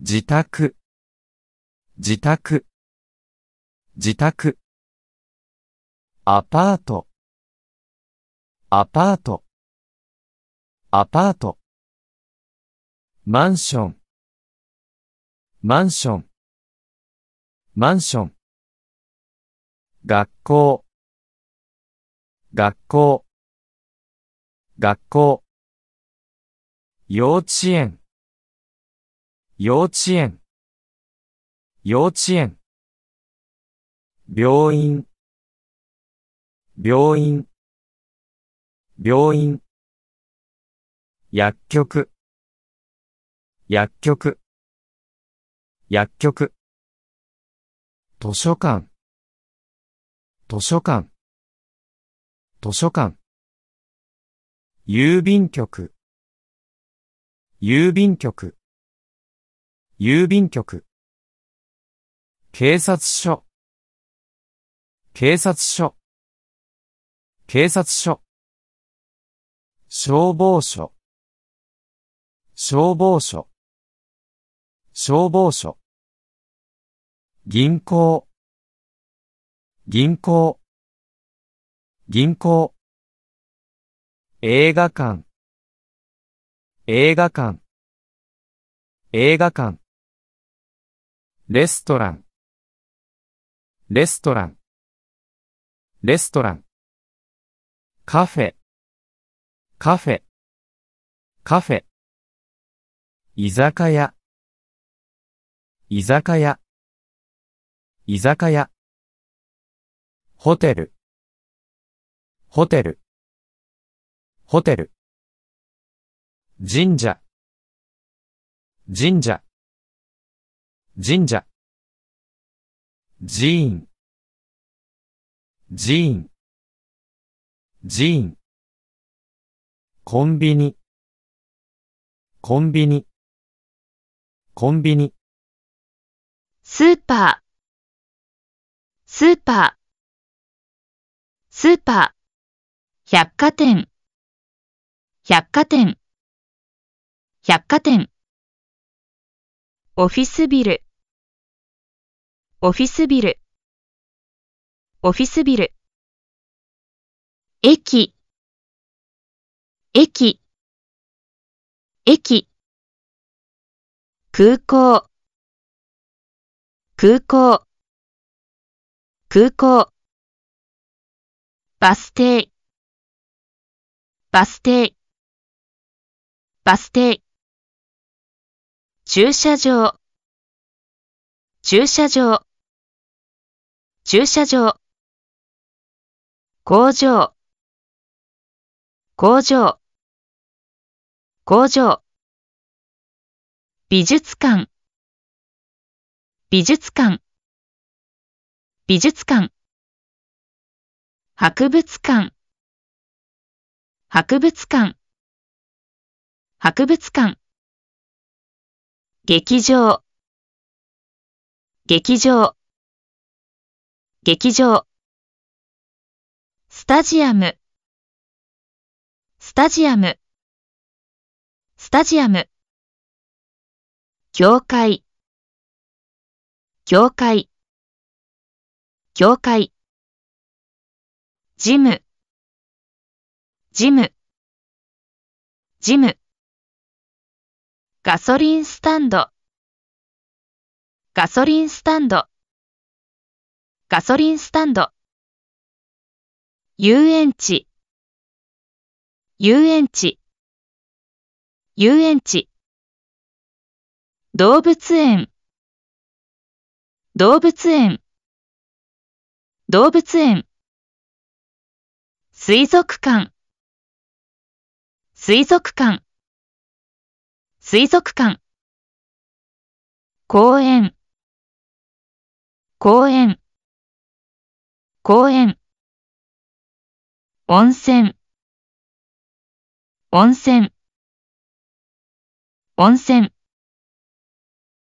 自宅、自宅、自宅。アパート、アパート、アパート。マンション、マンション、マンション。学校、学校、学校。幼稚園、幼稚園、幼稚園。病院、病院、病院。薬局、薬局、薬局。図書館、図書館、図書館。郵便局、郵便局、郵便局。警察署、警察署、警察署。消防署、消防署、消防署。銀行、銀行、銀行。映画館、映画館、映画館。レストラン、レストラン、レストラン。カフェ、カフェ、カフェ。居酒屋、居酒屋、居酒屋。ホテル、ホテル、ホテル。神社、神社、神社。寺院、寺院、寺院。コンビニ、コンビニ、コンビニ。スーパー、スーパー、スーパー、百貨店、百貨店、百貨店。オフィスビル、オフィスビル、オフィスビル。駅、駅、駅。空港、空港、空港。バス停、バス停、バス停。駐車場、駐車場、駐車場。工場、工場、工場。美術館、美術館、美術館。博物館、博物館、博物館。劇場、劇場、劇場。スタジアム、スタジアム、スタジアム。教会、教会、教会。ジム、ジム、ジム。ガソリンスタンド、ガソリンスタンド、ガソリンスタンド。遊園地、遊園地、遊園地。動物園、動物園、動物園。水族館、水族館、水族館。公園、公園、公園。温泉、温泉、温泉。